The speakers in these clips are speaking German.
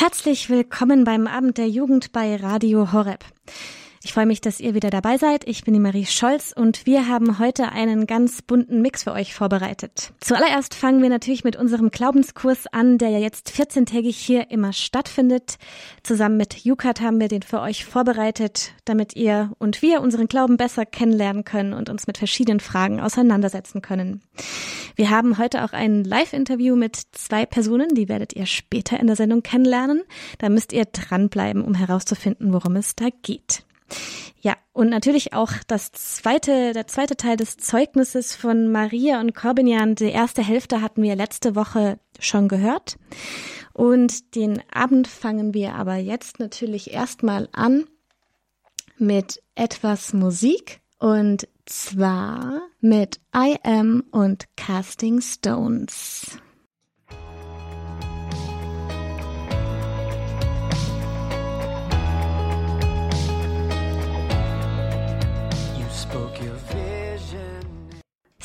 Herzlich willkommen beim Abend der Jugend bei Radio Horeb. Ich freue mich, dass ihr wieder dabei seid. Ich bin die Marie Scholz und wir haben heute einen ganz bunten Mix für euch vorbereitet. Zuallererst fangen wir natürlich mit unserem Glaubenskurs an, der ja jetzt 14-tägig hier immer stattfindet. Zusammen mit Jukat haben wir den für euch vorbereitet, damit ihr und wir unseren Glauben besser kennenlernen können und uns mit verschiedenen Fragen auseinandersetzen können. Wir haben heute auch ein Live-Interview mit zwei Personen, die werdet ihr später in der Sendung kennenlernen. Da müsst ihr dranbleiben, um herauszufinden, worum es da geht. Ja, und natürlich auch das zweite, der zweite Teil des Zeugnisses von Maria und Corbinian. Die erste Hälfte hatten wir letzte Woche schon gehört. Und den Abend fangen wir aber jetzt natürlich erstmal an mit etwas Musik und zwar mit I Am und Casting Stones.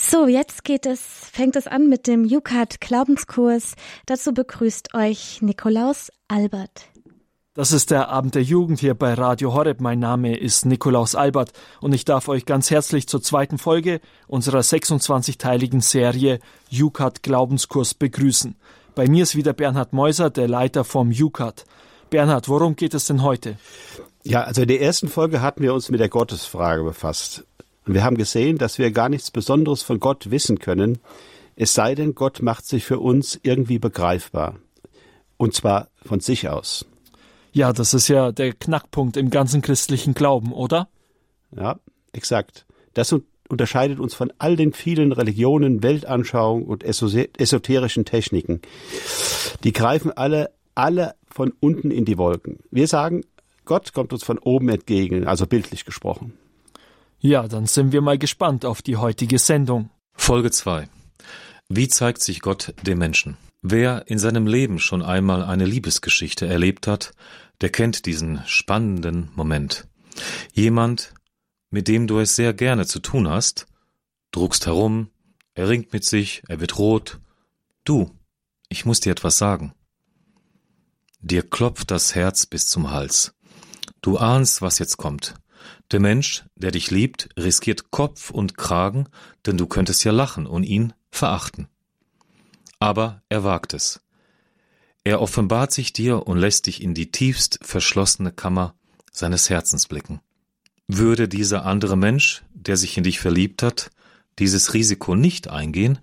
So, jetzt geht es, fängt es an mit dem Jukat Glaubenskurs. Dazu begrüßt euch Nikolaus Albert. Das ist der Abend der Jugend hier bei Radio Horeb. Mein Name ist Nikolaus Albert und ich darf euch ganz herzlich zur zweiten Folge unserer 26-teiligen Serie Jukat Glaubenskurs begrüßen. Bei mir ist wieder Bernhard Meuser, der Leiter vom Jukat. Bernhard, worum geht es denn heute? Ja, also in der ersten Folge hatten wir uns mit der Gottesfrage befasst. Und wir haben gesehen, dass wir gar nichts Besonderes von Gott wissen können, es sei denn, Gott macht sich für uns irgendwie begreifbar. Und zwar von sich aus. Ja, das ist ja der Knackpunkt im ganzen christlichen Glauben, oder? Ja, exakt. Das unterscheidet uns von all den vielen Religionen, Weltanschauungen und esoterischen Techniken. Die greifen alle, alle von unten in die Wolken. Wir sagen, Gott kommt uns von oben entgegen, also bildlich gesprochen. Ja, dann sind wir mal gespannt auf die heutige Sendung. Folge 2. Wie zeigt sich Gott dem Menschen? Wer in seinem Leben schon einmal eine Liebesgeschichte erlebt hat, der kennt diesen spannenden Moment. Jemand, mit dem du es sehr gerne zu tun hast, druckst herum, er ringt mit sich, er wird rot. Du, ich muss dir etwas sagen. Dir klopft das Herz bis zum Hals. Du ahnst, was jetzt kommt. Der Mensch, der dich liebt, riskiert Kopf und Kragen, denn du könntest ja lachen und ihn verachten. Aber er wagt es. Er offenbart sich dir und lässt dich in die tiefst verschlossene Kammer seines Herzens blicken. Würde dieser andere Mensch, der sich in dich verliebt hat, dieses Risiko nicht eingehen,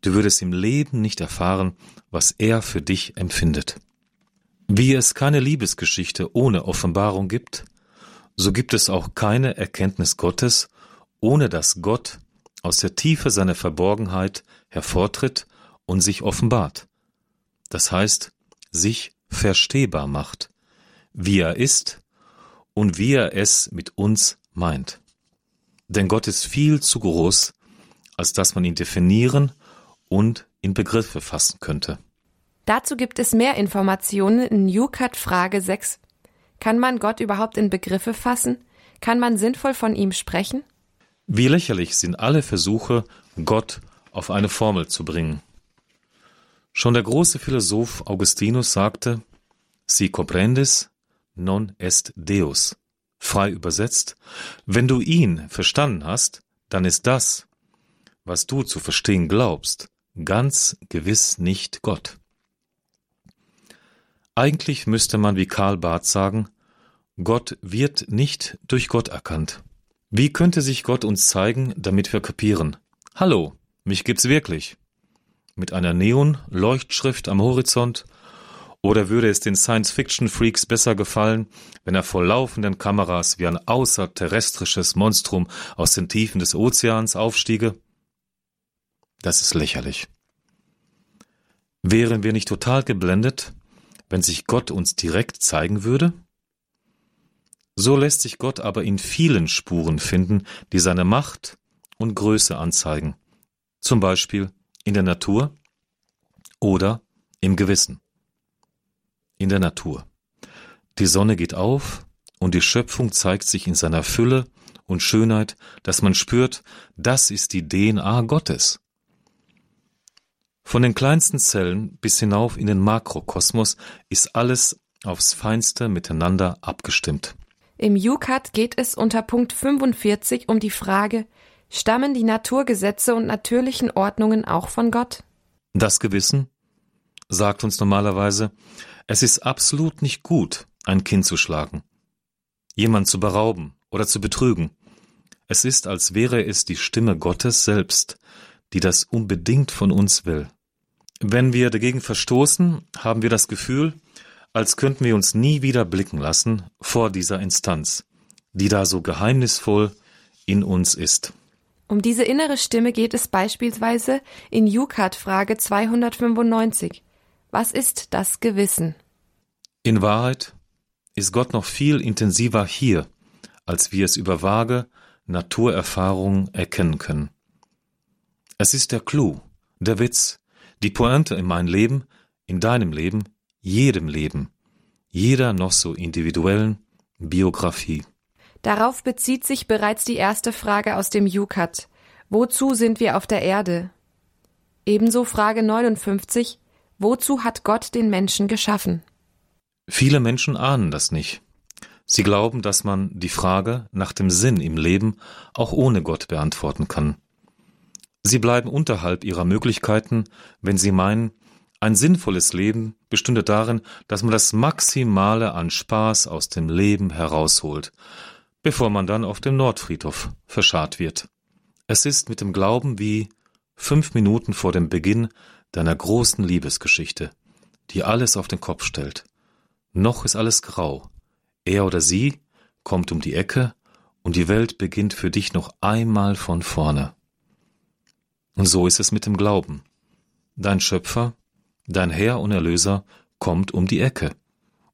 du würdest im Leben nicht erfahren, was er für dich empfindet. Wie es keine Liebesgeschichte ohne Offenbarung gibt, so gibt es auch keine Erkenntnis Gottes, ohne dass Gott aus der Tiefe seiner Verborgenheit hervortritt und sich offenbart. Das heißt, sich verstehbar macht, wie er ist und wie er es mit uns meint. Denn Gott ist viel zu groß, als dass man ihn definieren und in Begriffe fassen könnte. Dazu gibt es mehr Informationen in Jukat Frage 6 kann man Gott überhaupt in Begriffe fassen? Kann man sinnvoll von ihm sprechen? Wie lächerlich sind alle Versuche, Gott auf eine Formel zu bringen. Schon der große Philosoph Augustinus sagte, Si comprendis, non est Deus. Frei übersetzt, wenn du ihn verstanden hast, dann ist das, was du zu verstehen glaubst, ganz gewiss nicht Gott. Eigentlich müsste man wie Karl Barth sagen, Gott wird nicht durch Gott erkannt. Wie könnte sich Gott uns zeigen, damit wir kapieren? Hallo, mich gibt's wirklich. Mit einer Neon-Leuchtschrift am Horizont? Oder würde es den Science-Fiction-Freaks besser gefallen, wenn er vor laufenden Kameras wie ein außerterrestrisches Monstrum aus den Tiefen des Ozeans aufstiege? Das ist lächerlich. Wären wir nicht total geblendet, wenn sich Gott uns direkt zeigen würde? So lässt sich Gott aber in vielen Spuren finden, die seine Macht und Größe anzeigen, zum Beispiel in der Natur oder im Gewissen. In der Natur. Die Sonne geht auf und die Schöpfung zeigt sich in seiner Fülle und Schönheit, dass man spürt, das ist die DNA Gottes. Von den kleinsten Zellen bis hinauf in den Makrokosmos ist alles aufs Feinste miteinander abgestimmt. Im Jukat geht es unter Punkt 45 um die Frage, stammen die Naturgesetze und natürlichen Ordnungen auch von Gott? Das Gewissen sagt uns normalerweise, es ist absolut nicht gut, ein Kind zu schlagen, jemand zu berauben oder zu betrügen. Es ist, als wäre es die Stimme Gottes selbst, die das unbedingt von uns will. Wenn wir dagegen verstoßen, haben wir das Gefühl, als könnten wir uns nie wieder blicken lassen vor dieser Instanz, die da so geheimnisvoll in uns ist. Um diese innere Stimme geht es beispielsweise in Jukat Frage 295. Was ist das Gewissen? In Wahrheit ist Gott noch viel intensiver hier, als wir es über vage Naturerfahrungen erkennen können. Es ist der Clou, der Witz, die Pointe in meinem Leben, in deinem Leben, jedem Leben, jeder noch so individuellen Biografie. Darauf bezieht sich bereits die erste Frage aus dem Jukat. Wozu sind wir auf der Erde? Ebenso Frage 59. Wozu hat Gott den Menschen geschaffen? Viele Menschen ahnen das nicht. Sie glauben, dass man die Frage nach dem Sinn im Leben auch ohne Gott beantworten kann. Sie bleiben unterhalb ihrer Möglichkeiten, wenn sie meinen, ein sinnvolles Leben bestünde darin, dass man das Maximale an Spaß aus dem Leben herausholt, bevor man dann auf dem Nordfriedhof verscharrt wird. Es ist mit dem Glauben wie fünf Minuten vor dem Beginn deiner großen Liebesgeschichte, die alles auf den Kopf stellt. Noch ist alles grau. Er oder sie kommt um die Ecke und die Welt beginnt für dich noch einmal von vorne. Und so ist es mit dem Glauben. Dein Schöpfer, dein Herr und Erlöser kommt um die Ecke.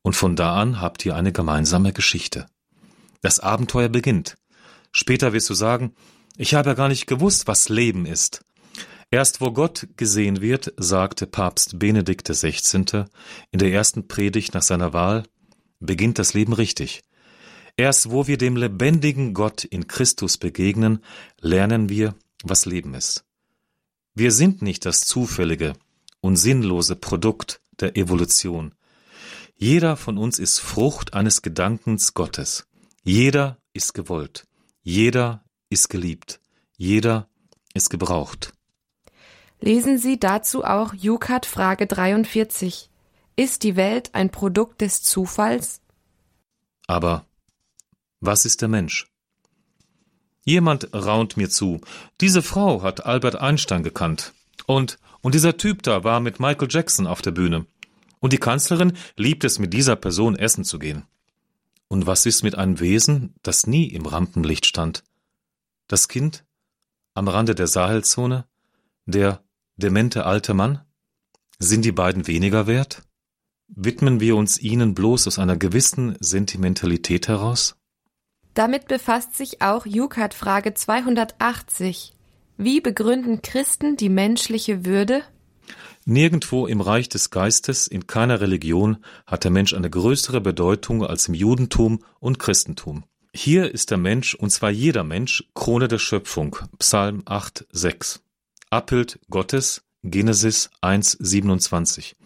Und von da an habt ihr eine gemeinsame Geschichte. Das Abenteuer beginnt. Später wirst du sagen, ich habe ja gar nicht gewusst, was Leben ist. Erst wo Gott gesehen wird, sagte Papst Benedikt XVI. in der ersten Predigt nach seiner Wahl, beginnt das Leben richtig. Erst wo wir dem lebendigen Gott in Christus begegnen, lernen wir, was Leben ist. Wir sind nicht das zufällige und sinnlose Produkt der Evolution. Jeder von uns ist Frucht eines Gedankens Gottes. Jeder ist gewollt. Jeder ist geliebt. Jeder ist gebraucht. Lesen Sie dazu auch Jukat Frage 43. Ist die Welt ein Produkt des Zufalls? Aber was ist der Mensch? Jemand raunt mir zu. Diese Frau hat Albert Einstein gekannt. Und, und dieser Typ da war mit Michael Jackson auf der Bühne. Und die Kanzlerin liebt es, mit dieser Person essen zu gehen. Und was ist mit einem Wesen, das nie im Rampenlicht stand? Das Kind? Am Rande der Sahelzone? Der demente alte Mann? Sind die beiden weniger wert? Widmen wir uns ihnen bloß aus einer gewissen Sentimentalität heraus? Damit befasst sich auch Jukat Frage 280. Wie begründen Christen die menschliche Würde? Nirgendwo im Reich des Geistes, in keiner Religion hat der Mensch eine größere Bedeutung als im Judentum und Christentum. Hier ist der Mensch, und zwar jeder Mensch, Krone der Schöpfung. Psalm 8, 6. Abbild Gottes, Genesis 1, 27.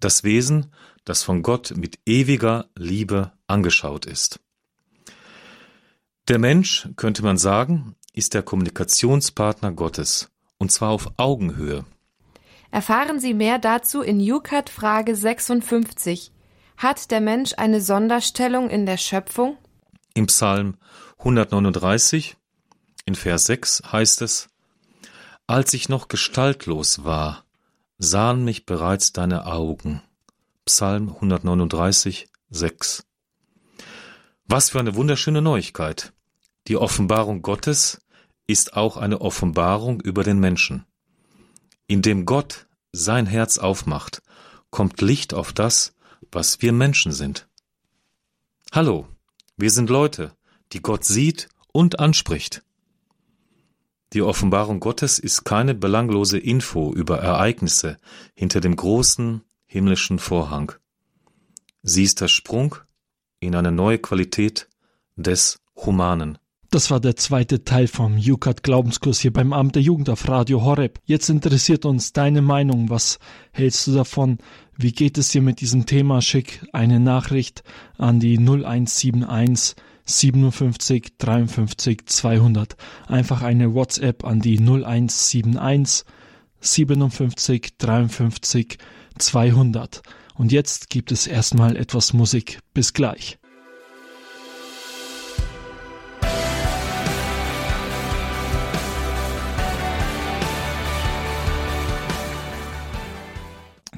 Das Wesen, das von Gott mit ewiger Liebe angeschaut ist. Der Mensch, könnte man sagen, ist der Kommunikationspartner Gottes, und zwar auf Augenhöhe. Erfahren Sie mehr dazu in Jukat Frage 56. Hat der Mensch eine Sonderstellung in der Schöpfung? Im Psalm 139, in Vers 6 heißt es, Als ich noch gestaltlos war, sahen mich bereits deine Augen. Psalm 139, 6. Was für eine wunderschöne Neuigkeit. Die Offenbarung Gottes ist auch eine Offenbarung über den Menschen. Indem Gott sein Herz aufmacht, kommt Licht auf das, was wir Menschen sind. Hallo, wir sind Leute, die Gott sieht und anspricht. Die Offenbarung Gottes ist keine belanglose Info über Ereignisse hinter dem großen himmlischen Vorhang. Sie ist der Sprung in eine neue Qualität des Humanen. Das war der zweite Teil vom UCAT Glaubenskurs hier beim Amt der Jugend auf Radio Horeb. Jetzt interessiert uns deine Meinung. Was hältst du davon? Wie geht es dir mit diesem Thema? Schick eine Nachricht an die 0171 57 53 200. Einfach eine WhatsApp an die 0171 57 53 200. Und jetzt gibt es erstmal etwas Musik. Bis gleich.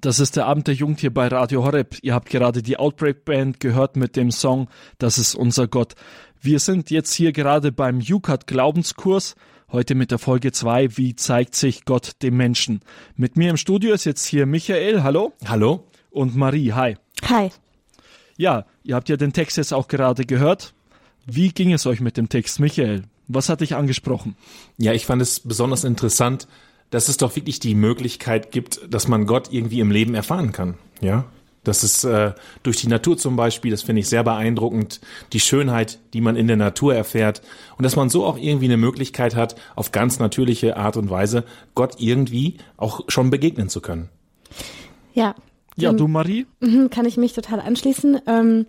Das ist der Abend der Jugend hier bei Radio Horeb. Ihr habt gerade die Outbreak Band gehört mit dem Song Das ist unser Gott. Wir sind jetzt hier gerade beim UCAT Glaubenskurs. Heute mit der Folge 2, wie zeigt sich Gott dem Menschen? Mit mir im Studio ist jetzt hier Michael, hallo. Hallo. Und Marie, hi. Hi. Ja, ihr habt ja den Text jetzt auch gerade gehört. Wie ging es euch mit dem Text, Michael? Was hat dich angesprochen? Ja, ich fand es besonders interessant, dass es doch wirklich die Möglichkeit gibt, dass man Gott irgendwie im Leben erfahren kann. Ja, das ist äh, durch die Natur zum Beispiel, das finde ich sehr beeindruckend, die Schönheit, die man in der Natur erfährt und dass man so auch irgendwie eine Möglichkeit hat, auf ganz natürliche Art und Weise Gott irgendwie auch schon begegnen zu können. Ja. Ja, du Marie? Mhm, kann ich mich total anschließen. Ähm,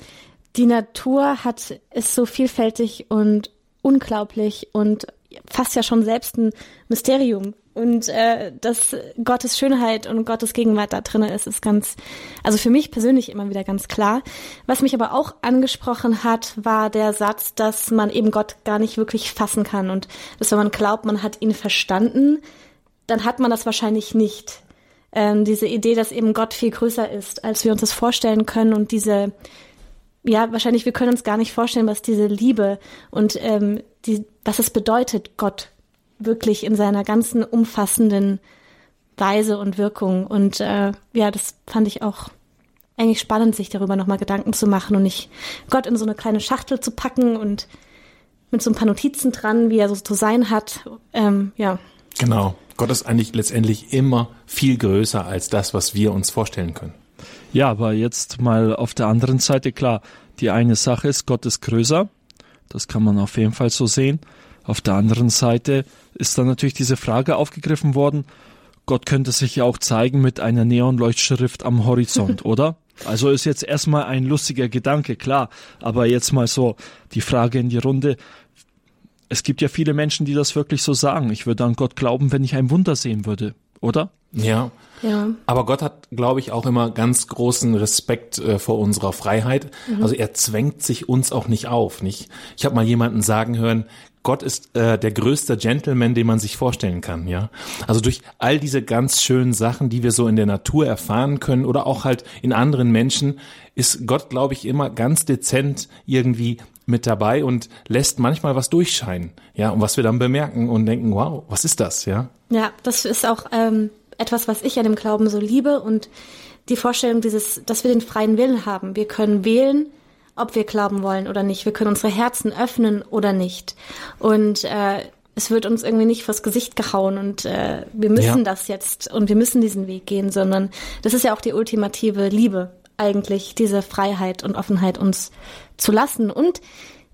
die Natur hat ist so vielfältig und unglaublich und fast ja schon selbst ein Mysterium. Und äh, dass Gottes Schönheit und Gottes Gegenwart da drin ist, ist ganz, also für mich persönlich immer wieder ganz klar. Was mich aber auch angesprochen hat, war der Satz, dass man eben Gott gar nicht wirklich fassen kann und dass wenn man glaubt, man hat ihn verstanden, dann hat man das wahrscheinlich nicht. Ähm, diese Idee, dass eben Gott viel größer ist, als wir uns das vorstellen können und diese, ja, wahrscheinlich wir können uns gar nicht vorstellen, was diese Liebe und ähm, die, was es bedeutet, Gott wirklich in seiner ganzen umfassenden Weise und Wirkung. Und äh, ja, das fand ich auch eigentlich spannend, sich darüber nochmal Gedanken zu machen und nicht Gott in so eine kleine Schachtel zu packen und mit so ein paar Notizen dran, wie er so zu sein hat. Ähm, ja. Genau. Gott ist eigentlich letztendlich immer viel größer als das, was wir uns vorstellen können. Ja, aber jetzt mal auf der anderen Seite klar. Die eine Sache ist, Gott ist größer. Das kann man auf jeden Fall so sehen. Auf der anderen Seite ist dann natürlich diese Frage aufgegriffen worden, Gott könnte sich ja auch zeigen mit einer Neonleuchtschrift am Horizont, oder? Also ist jetzt erstmal ein lustiger Gedanke, klar, aber jetzt mal so die Frage in die Runde. Es gibt ja viele Menschen, die das wirklich so sagen. Ich würde an Gott glauben, wenn ich ein Wunder sehen würde, oder? Ja. Ja. Aber Gott hat, glaube ich, auch immer ganz großen Respekt äh, vor unserer Freiheit. Mhm. Also er zwängt sich uns auch nicht auf, nicht? Ich habe mal jemanden sagen hören, Gott ist äh, der größte Gentleman, den man sich vorstellen kann, ja. Also durch all diese ganz schönen Sachen, die wir so in der Natur erfahren können oder auch halt in anderen Menschen, ist Gott, glaube ich, immer ganz dezent irgendwie mit dabei und lässt manchmal was durchscheinen, ja, und was wir dann bemerken und denken, wow, was ist das, ja? Ja, das ist auch ähm, etwas, was ich an dem Glauben so liebe und die Vorstellung dieses, dass wir den freien Willen haben. Wir können wählen, ob wir glauben wollen oder nicht. Wir können unsere Herzen öffnen oder nicht. Und äh, es wird uns irgendwie nicht vors Gesicht gehauen und äh, wir müssen ja. das jetzt und wir müssen diesen Weg gehen, sondern das ist ja auch die ultimative Liebe eigentlich, diese Freiheit und Offenheit uns zu lassen. Und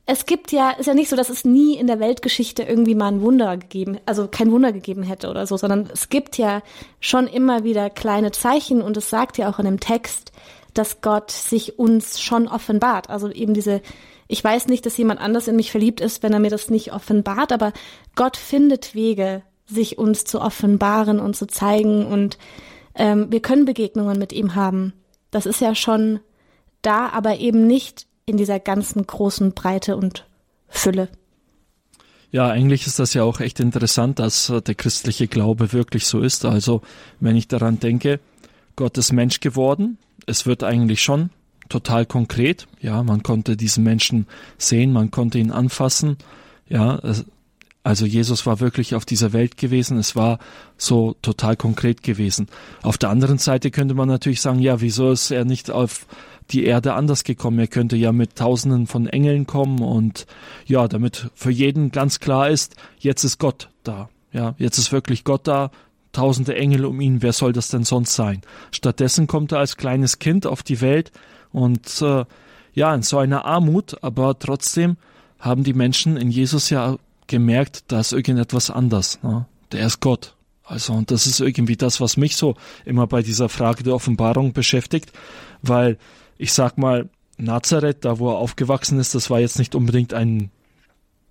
es gibt ja, ist ja nicht so, dass es nie in der Weltgeschichte irgendwie mal ein Wunder gegeben, also kein Wunder gegeben hätte oder so, sondern es gibt ja schon immer wieder kleine Zeichen und es sagt ja auch in dem Text, dass Gott sich uns schon offenbart. Also eben diese, ich weiß nicht, dass jemand anders in mich verliebt ist, wenn er mir das nicht offenbart, aber Gott findet Wege, sich uns zu offenbaren und zu zeigen und ähm, wir können Begegnungen mit ihm haben. Das ist ja schon da, aber eben nicht in dieser ganzen großen Breite und Fülle. Ja, eigentlich ist das ja auch echt interessant, dass der christliche Glaube wirklich so ist. Also, wenn ich daran denke, Gott ist Mensch geworden, es wird eigentlich schon total konkret. Ja, man konnte diesen Menschen sehen, man konnte ihn anfassen. Ja, also Jesus war wirklich auf dieser Welt gewesen. Es war so total konkret gewesen. Auf der anderen Seite könnte man natürlich sagen, ja, wieso ist er nicht auf die Erde anders gekommen? Er könnte ja mit Tausenden von Engeln kommen und ja, damit für jeden ganz klar ist, jetzt ist Gott da. Ja, jetzt ist wirklich Gott da tausende Engel um ihn, wer soll das denn sonst sein? Stattdessen kommt er als kleines Kind auf die Welt und äh, ja, in so einer Armut, aber trotzdem haben die Menschen in Jesus ja gemerkt, da ist irgendetwas anders. Ne? Der ist Gott. Also, und das ist irgendwie das, was mich so immer bei dieser Frage der Offenbarung beschäftigt, weil ich sag mal, Nazareth, da wo er aufgewachsen ist, das war jetzt nicht unbedingt ein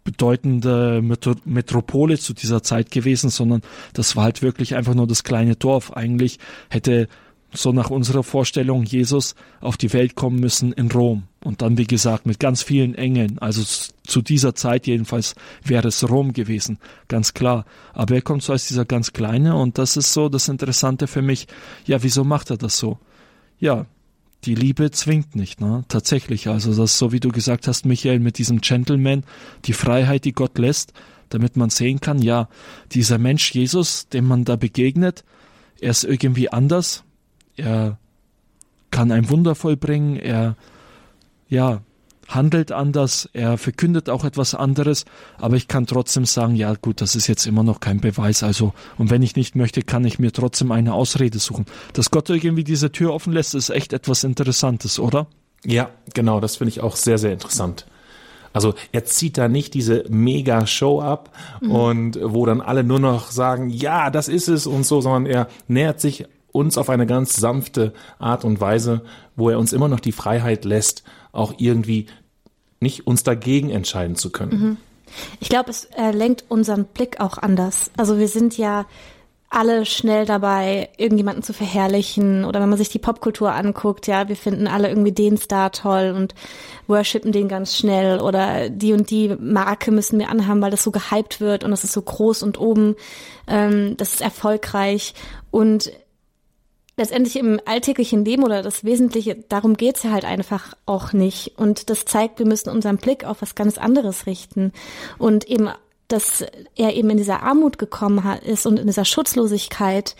bedeutende Metropole zu dieser Zeit gewesen, sondern das war halt wirklich einfach nur das kleine Dorf. Eigentlich hätte so nach unserer Vorstellung Jesus auf die Welt kommen müssen in Rom. Und dann, wie gesagt, mit ganz vielen Engeln. Also zu dieser Zeit jedenfalls wäre es Rom gewesen, ganz klar. Aber er kommt so als dieser ganz kleine und das ist so das Interessante für mich. Ja, wieso macht er das so? Ja, die Liebe zwingt nicht, ne? Tatsächlich. Also das so, wie du gesagt hast, Michael, mit diesem Gentleman, die Freiheit, die Gott lässt, damit man sehen kann, ja, dieser Mensch Jesus, dem man da begegnet, er ist irgendwie anders, er kann ein Wunder vollbringen, er ja, handelt anders, er verkündet auch etwas anderes, aber ich kann trotzdem sagen, ja gut, das ist jetzt immer noch kein Beweis, also und wenn ich nicht möchte, kann ich mir trotzdem eine Ausrede suchen. Dass Gott irgendwie diese Tür offen lässt, ist echt etwas Interessantes, oder? Ja, genau, das finde ich auch sehr, sehr interessant. Also er zieht da nicht diese Mega-Show ab mhm. und wo dann alle nur noch sagen, ja, das ist es und so, sondern er nähert sich uns auf eine ganz sanfte Art und Weise, wo er uns immer noch die Freiheit lässt, auch irgendwie nicht uns dagegen entscheiden zu können. Mhm. Ich glaube, es äh, lenkt unseren Blick auch anders. Also wir sind ja alle schnell dabei, irgendjemanden zu verherrlichen oder wenn man sich die Popkultur anguckt, ja, wir finden alle irgendwie den Star toll und worshipen den ganz schnell oder die und die Marke müssen wir anhaben, weil das so gehypt wird und das ist so groß und oben, ähm, das ist erfolgreich und letztendlich im alltäglichen Leben oder das Wesentliche, darum geht's ja halt einfach auch nicht. Und das zeigt, wir müssen unseren Blick auf was ganz anderes richten. Und eben, dass er eben in dieser Armut gekommen ist und in dieser Schutzlosigkeit,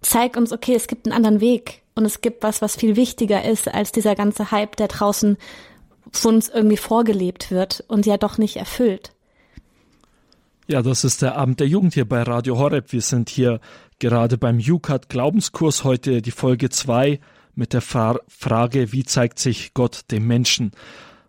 zeigt uns, okay, es gibt einen anderen Weg. Und es gibt was, was viel wichtiger ist als dieser ganze Hype, der draußen von uns irgendwie vorgelebt wird und ja doch nicht erfüllt. Ja, das ist der Abend der Jugend hier bei Radio Horeb. Wir sind hier gerade beim UCAT Glaubenskurs heute die Folge 2 mit der Fra Frage, wie zeigt sich Gott dem Menschen?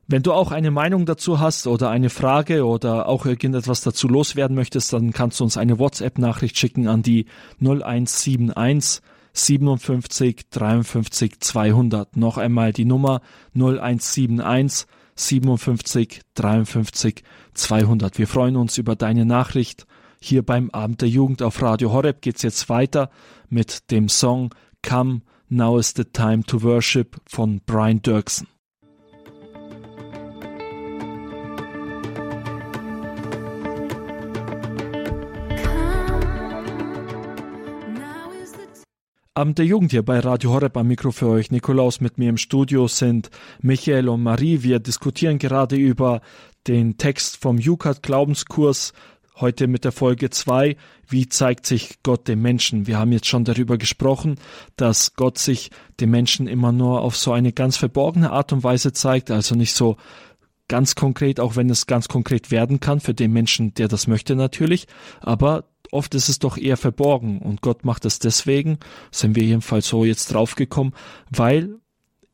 Wenn du auch eine Meinung dazu hast oder eine Frage oder auch irgendetwas dazu loswerden möchtest, dann kannst du uns eine WhatsApp-Nachricht schicken an die 0171 57 53 200. Noch einmal die Nummer 0171 57 53 200. Wir freuen uns über deine Nachricht hier beim Abend der Jugend auf Radio Horeb geht's jetzt weiter mit dem Song Come, Now is the Time to Worship von Brian Dirksen. Abend der Jugend hier bei Radio Horeb am Mikro für euch. Nikolaus mit mir im Studio sind Michael und Marie. Wir diskutieren gerade über den Text vom Jukat Glaubenskurs Heute mit der Folge 2, wie zeigt sich Gott dem Menschen? Wir haben jetzt schon darüber gesprochen, dass Gott sich dem Menschen immer nur auf so eine ganz verborgene Art und Weise zeigt, also nicht so ganz konkret, auch wenn es ganz konkret werden kann für den Menschen, der das möchte natürlich, aber oft ist es doch eher verborgen und Gott macht es deswegen, sind wir jedenfalls so jetzt draufgekommen, weil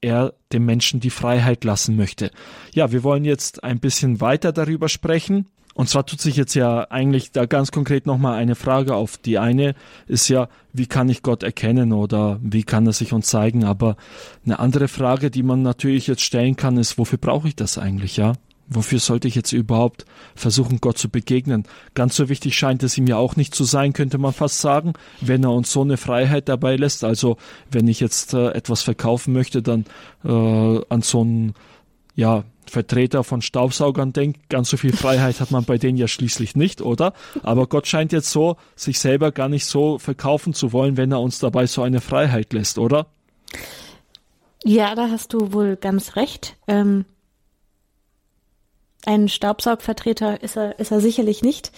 er dem Menschen die Freiheit lassen möchte. Ja, wir wollen jetzt ein bisschen weiter darüber sprechen und zwar tut sich jetzt ja eigentlich da ganz konkret nochmal eine Frage auf. Die eine ist ja, wie kann ich Gott erkennen oder wie kann er sich uns zeigen? Aber eine andere Frage, die man natürlich jetzt stellen kann, ist, wofür brauche ich das eigentlich, ja? Wofür sollte ich jetzt überhaupt versuchen, Gott zu begegnen? Ganz so wichtig scheint es ihm ja auch nicht zu sein, könnte man fast sagen, wenn er uns so eine Freiheit dabei lässt. Also wenn ich jetzt äh, etwas verkaufen möchte, dann äh, an so einen ja, Vertreter von Staubsaugern denkt, ganz so viel Freiheit hat man bei denen ja schließlich nicht, oder? Aber Gott scheint jetzt so, sich selber gar nicht so verkaufen zu wollen, wenn er uns dabei so eine Freiheit lässt, oder? Ja, da hast du wohl ganz recht. Ähm, ein Staubsaugvertreter ist er, ist er sicherlich nicht.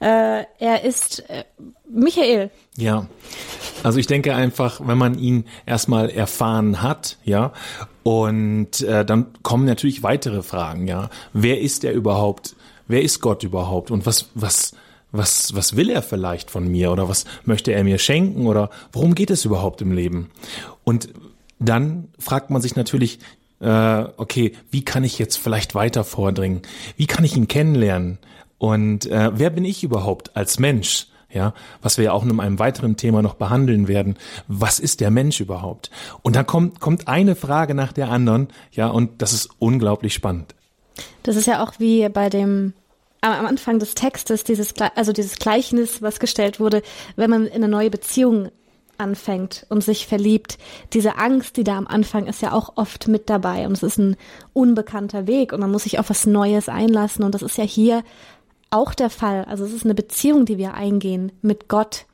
Äh, er ist äh, Michael. Ja, also ich denke einfach, wenn man ihn erstmal erfahren hat, ja, und äh, dann kommen natürlich weitere Fragen, ja. Wer ist er überhaupt? Wer ist Gott überhaupt? Und was, was, was, was will er vielleicht von mir? Oder was möchte er mir schenken? Oder worum geht es überhaupt im Leben? Und dann fragt man sich natürlich, äh, okay, wie kann ich jetzt vielleicht weiter vordringen? Wie kann ich ihn kennenlernen? Und äh, wer bin ich überhaupt als Mensch? Ja, was wir ja auch in einem weiteren Thema noch behandeln werden. Was ist der Mensch überhaupt? Und dann kommt, kommt eine Frage nach der anderen. Ja, und das ist unglaublich spannend. Das ist ja auch wie bei dem am Anfang des Textes dieses, also dieses Gleichnis, was gestellt wurde, wenn man in eine neue Beziehung anfängt und sich verliebt, diese Angst, die da am Anfang ist, ja auch oft mit dabei und es ist ein unbekannter Weg und man muss sich auf was Neues einlassen und das ist ja hier auch der Fall. Also es ist eine Beziehung, die wir eingehen mit Gott.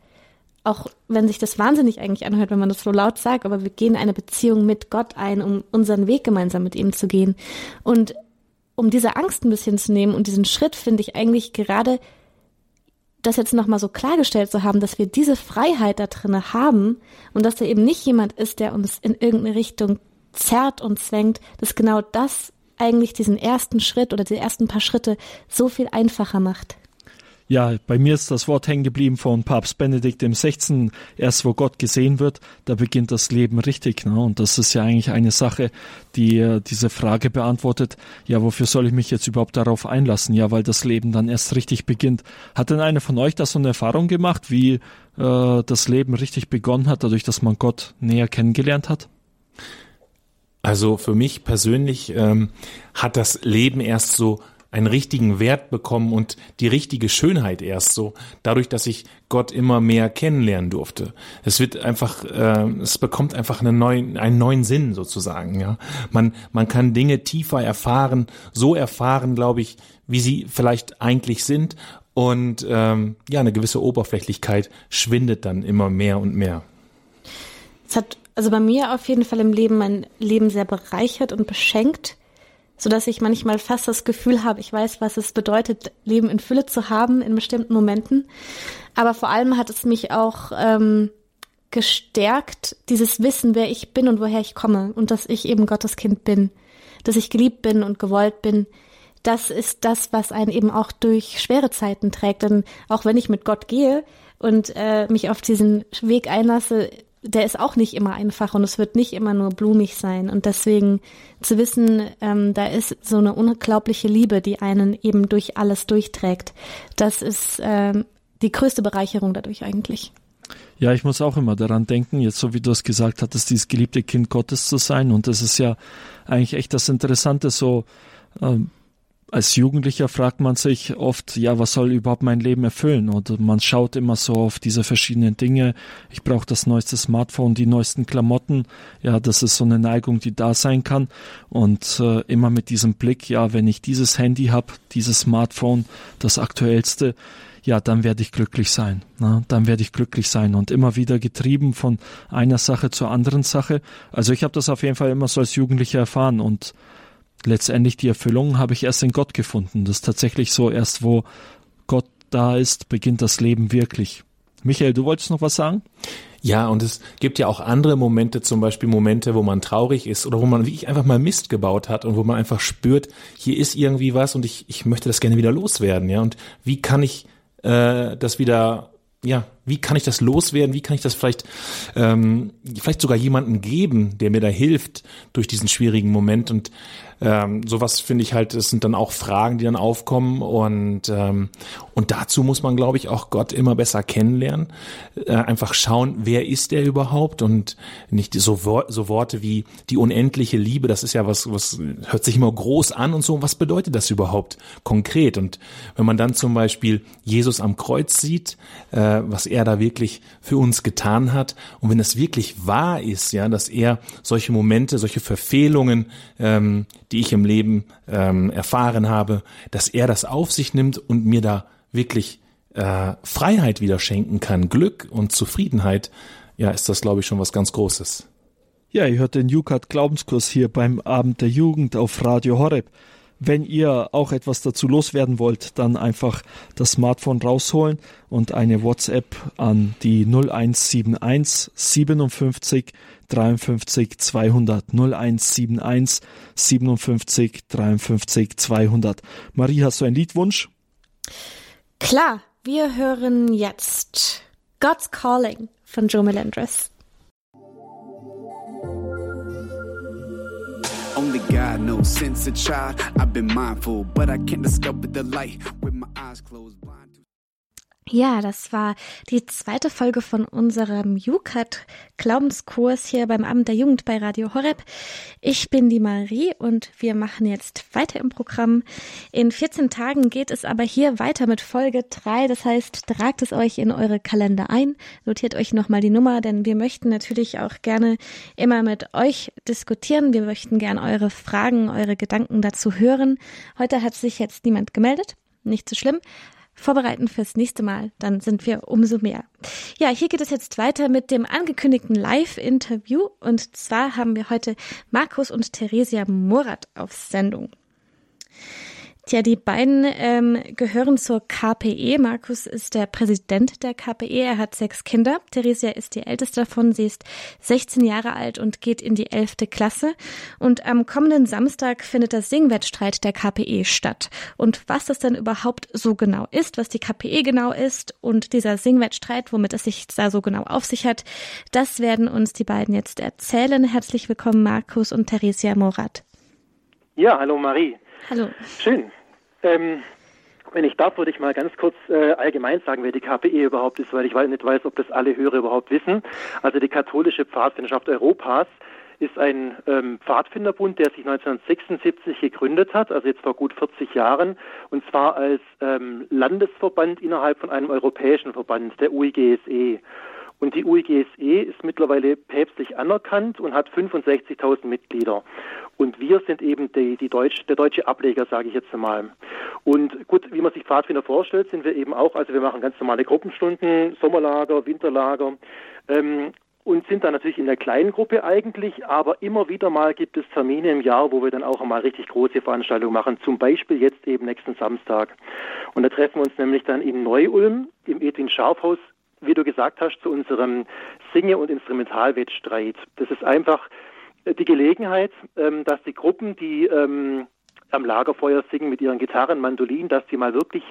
Auch wenn sich das wahnsinnig eigentlich anhört, wenn man das so laut sagt, aber wir gehen eine Beziehung mit Gott ein, um unseren Weg gemeinsam mit ihm zu gehen. Und um diese Angst ein bisschen zu nehmen und diesen Schritt finde ich eigentlich gerade das jetzt nochmal so klargestellt zu haben, dass wir diese Freiheit da drinne haben und dass da eben nicht jemand ist, der uns in irgendeine Richtung zerrt und zwängt, dass genau das eigentlich diesen ersten Schritt oder die ersten paar Schritte so viel einfacher macht. Ja, bei mir ist das Wort hängen geblieben von Papst Benedikt im 16. Erst wo Gott gesehen wird, da beginnt das Leben richtig. Ne? Und das ist ja eigentlich eine Sache, die diese Frage beantwortet, ja, wofür soll ich mich jetzt überhaupt darauf einlassen? Ja, weil das Leben dann erst richtig beginnt. Hat denn einer von euch da so eine Erfahrung gemacht, wie äh, das Leben richtig begonnen hat, dadurch, dass man Gott näher kennengelernt hat? Also für mich persönlich ähm, hat das Leben erst so einen richtigen Wert bekommen und die richtige Schönheit erst so, dadurch, dass ich Gott immer mehr kennenlernen durfte. Es wird einfach, äh, es bekommt einfach einen neuen, einen neuen Sinn sozusagen. Ja, man man kann Dinge tiefer erfahren, so erfahren, glaube ich, wie sie vielleicht eigentlich sind und ähm, ja, eine gewisse Oberflächlichkeit schwindet dann immer mehr und mehr. Es hat also bei mir auf jeden Fall im Leben mein Leben sehr bereichert und beschenkt so dass ich manchmal fast das Gefühl habe, ich weiß, was es bedeutet, Leben in Fülle zu haben in bestimmten Momenten. Aber vor allem hat es mich auch ähm, gestärkt, dieses Wissen, wer ich bin und woher ich komme und dass ich eben Gottes Kind bin, dass ich geliebt bin und gewollt bin. Das ist das, was einen eben auch durch schwere Zeiten trägt. Denn auch wenn ich mit Gott gehe und äh, mich auf diesen Weg einlasse, der ist auch nicht immer einfach und es wird nicht immer nur blumig sein. Und deswegen zu wissen, ähm, da ist so eine unglaubliche Liebe, die einen eben durch alles durchträgt, das ist ähm, die größte Bereicherung dadurch eigentlich. Ja, ich muss auch immer daran denken, jetzt so wie du es gesagt hattest, dieses geliebte Kind Gottes zu sein. Und das ist ja eigentlich echt das Interessante, so ähm, als Jugendlicher fragt man sich oft, ja, was soll überhaupt mein Leben erfüllen? Oder man schaut immer so auf diese verschiedenen Dinge. Ich brauche das neueste Smartphone, die neuesten Klamotten. Ja, das ist so eine Neigung, die da sein kann. Und äh, immer mit diesem Blick, ja, wenn ich dieses Handy habe, dieses Smartphone, das aktuellste, ja, dann werde ich glücklich sein. Na, dann werde ich glücklich sein und immer wieder getrieben von einer Sache zur anderen Sache. Also ich habe das auf jeden Fall immer so als Jugendlicher erfahren und letztendlich die Erfüllung habe ich erst in Gott gefunden. Das ist tatsächlich so, erst wo Gott da ist, beginnt das Leben wirklich. Michael, du wolltest noch was sagen? Ja, und es gibt ja auch andere Momente, zum Beispiel Momente, wo man traurig ist oder wo man wirklich einfach mal Mist gebaut hat und wo man einfach spürt, hier ist irgendwie was und ich, ich möchte das gerne wieder loswerden, ja. Und wie kann ich äh, das wieder ja, wie kann ich das loswerden? Wie kann ich das vielleicht, ähm, vielleicht sogar jemanden geben, der mir da hilft durch diesen schwierigen Moment? Und ähm, sowas finde ich halt, es sind dann auch Fragen, die dann aufkommen und ähm, und dazu muss man, glaube ich, auch Gott immer besser kennenlernen, äh, einfach schauen, wer ist er überhaupt und nicht so, so Worte wie die unendliche Liebe, das ist ja was, was hört sich immer groß an und so. Was bedeutet das überhaupt konkret? Und wenn man dann zum Beispiel Jesus am Kreuz sieht, äh, was er da wirklich für uns getan hat und wenn das wirklich wahr ist, ja, dass er solche Momente, solche Verfehlungen ähm, die ich im Leben ähm, erfahren habe, dass er das auf sich nimmt und mir da wirklich äh, Freiheit wieder schenken kann, Glück und Zufriedenheit, ja, ist das, glaube ich, schon was ganz Großes. Ja, ihr hört den Jukat Glaubenskurs hier beim Abend der Jugend auf Radio Horeb. Wenn ihr auch etwas dazu loswerden wollt, dann einfach das Smartphone rausholen und eine WhatsApp an die 0171 57 53 200 0171 57 53 200. Marie, hast du einen Liedwunsch? Klar, wir hören jetzt God's Calling von Joe Melendres. On the God knows since a child I've been mindful, but I can't discover the light with my eyes closed. Ja, das war die zweite Folge von unserem UCAT Glaubenskurs hier beim Abend der Jugend bei Radio Horeb. Ich bin die Marie und wir machen jetzt weiter im Programm. In 14 Tagen geht es aber hier weiter mit Folge 3. Das heißt, tragt es euch in eure Kalender ein, notiert euch nochmal die Nummer, denn wir möchten natürlich auch gerne immer mit euch diskutieren. Wir möchten gerne eure Fragen, eure Gedanken dazu hören. Heute hat sich jetzt niemand gemeldet. Nicht so schlimm vorbereiten fürs nächste Mal, dann sind wir umso mehr. Ja, hier geht es jetzt weiter mit dem angekündigten Live-Interview und zwar haben wir heute Markus und Theresia Morat auf Sendung. Tja, die beiden ähm, gehören zur KPE. Markus ist der Präsident der KPE. Er hat sechs Kinder. Theresia ist die älteste davon. Sie ist 16 Jahre alt und geht in die elfte Klasse. Und am kommenden Samstag findet der Singwettstreit der KPE statt. Und was das denn überhaupt so genau ist, was die KPE genau ist und dieser Singwettstreit, womit es sich da so genau auf sich hat, das werden uns die beiden jetzt erzählen. Herzlich willkommen, Markus und Theresia Morat. Ja, hallo Marie. Hallo. Schön. Ähm, wenn ich darf, würde ich mal ganz kurz äh, allgemein sagen, wer die KPE überhaupt ist, weil ich nicht weiß, ob das alle Hörer überhaupt wissen. Also die katholische Pfadfinderschaft Europas ist ein ähm, Pfadfinderbund, der sich 1976 gegründet hat, also jetzt vor gut 40 Jahren, und zwar als ähm, Landesverband innerhalb von einem europäischen Verband, der UIGSE. Und die UIGSE ist mittlerweile päpstlich anerkannt und hat 65.000 Mitglieder. Und wir sind eben die, die Deutsch, der deutsche Ableger, sage ich jetzt einmal. Und gut, wie man sich Pfadfinder vorstellt, sind wir eben auch, also wir machen ganz normale Gruppenstunden, Sommerlager, Winterlager. Ähm, und sind dann natürlich in der kleinen Gruppe eigentlich, aber immer wieder mal gibt es Termine im Jahr, wo wir dann auch einmal richtig große Veranstaltungen machen, zum Beispiel jetzt eben nächsten Samstag. Und da treffen wir uns nämlich dann in Neu-Ulm im Edwin Scharfhaus wie du gesagt hast, zu unserem Singe- und Instrumentalwettstreit. Das ist einfach äh, die Gelegenheit, ähm, dass die Gruppen, die ähm, am Lagerfeuer singen mit ihren Gitarren, Mandolinen, dass sie mal wirklich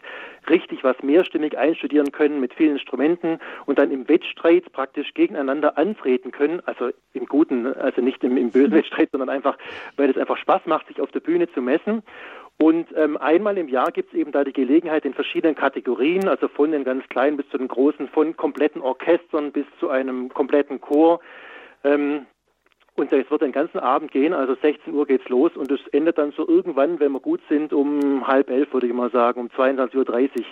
richtig was mehrstimmig einstudieren können mit vielen Instrumenten und dann im Wettstreit praktisch gegeneinander antreten können, also im Guten, also nicht im, im bösen Wettstreit, sondern einfach, weil es einfach Spaß macht, sich auf der Bühne zu messen. Und ähm, einmal im Jahr gibt es eben da die Gelegenheit in verschiedenen Kategorien, also von den ganz kleinen bis zu den großen, von kompletten Orchestern bis zu einem kompletten Chor. Ähm, und es wird den ganzen Abend gehen, also 16 Uhr geht's los und es endet dann so irgendwann, wenn wir gut sind, um halb elf, würde ich mal sagen, um 22.30 Uhr.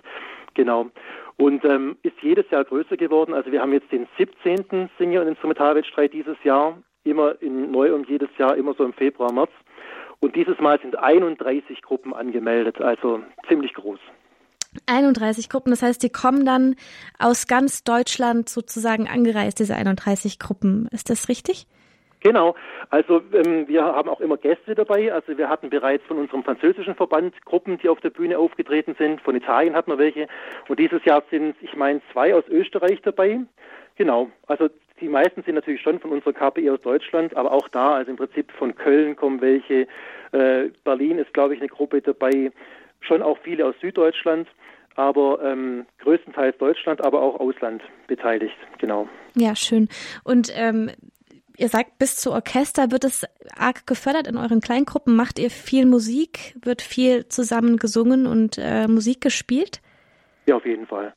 Genau. Und ähm, ist jedes Jahr größer geworden. Also wir haben jetzt den 17. Singer- und Instrumentalwettstreit dieses Jahr, immer in neu um jedes Jahr, immer so im Februar, März. Und dieses Mal sind 31 Gruppen angemeldet, also ziemlich groß. 31 Gruppen, das heißt, die kommen dann aus ganz Deutschland sozusagen angereist, diese 31 Gruppen. Ist das richtig? Genau, also ähm, wir haben auch immer Gäste dabei. Also wir hatten bereits von unserem französischen Verband Gruppen, die auf der Bühne aufgetreten sind. Von Italien hatten wir welche. Und dieses Jahr sind, ich meine, zwei aus Österreich dabei. Genau, also die meisten sind natürlich schon von unserer KPI aus Deutschland, aber auch da, also im Prinzip von Köln kommen welche. Äh, Berlin ist, glaube ich, eine Gruppe dabei. Schon auch viele aus Süddeutschland aber ähm, größtenteils Deutschland, aber auch Ausland beteiligt, genau. Ja, schön. Und ähm, ihr sagt, bis zu Orchester wird es arg gefördert in euren Kleingruppen. Macht ihr viel Musik? Wird viel zusammen gesungen und äh, Musik gespielt? Ja, auf jeden Fall.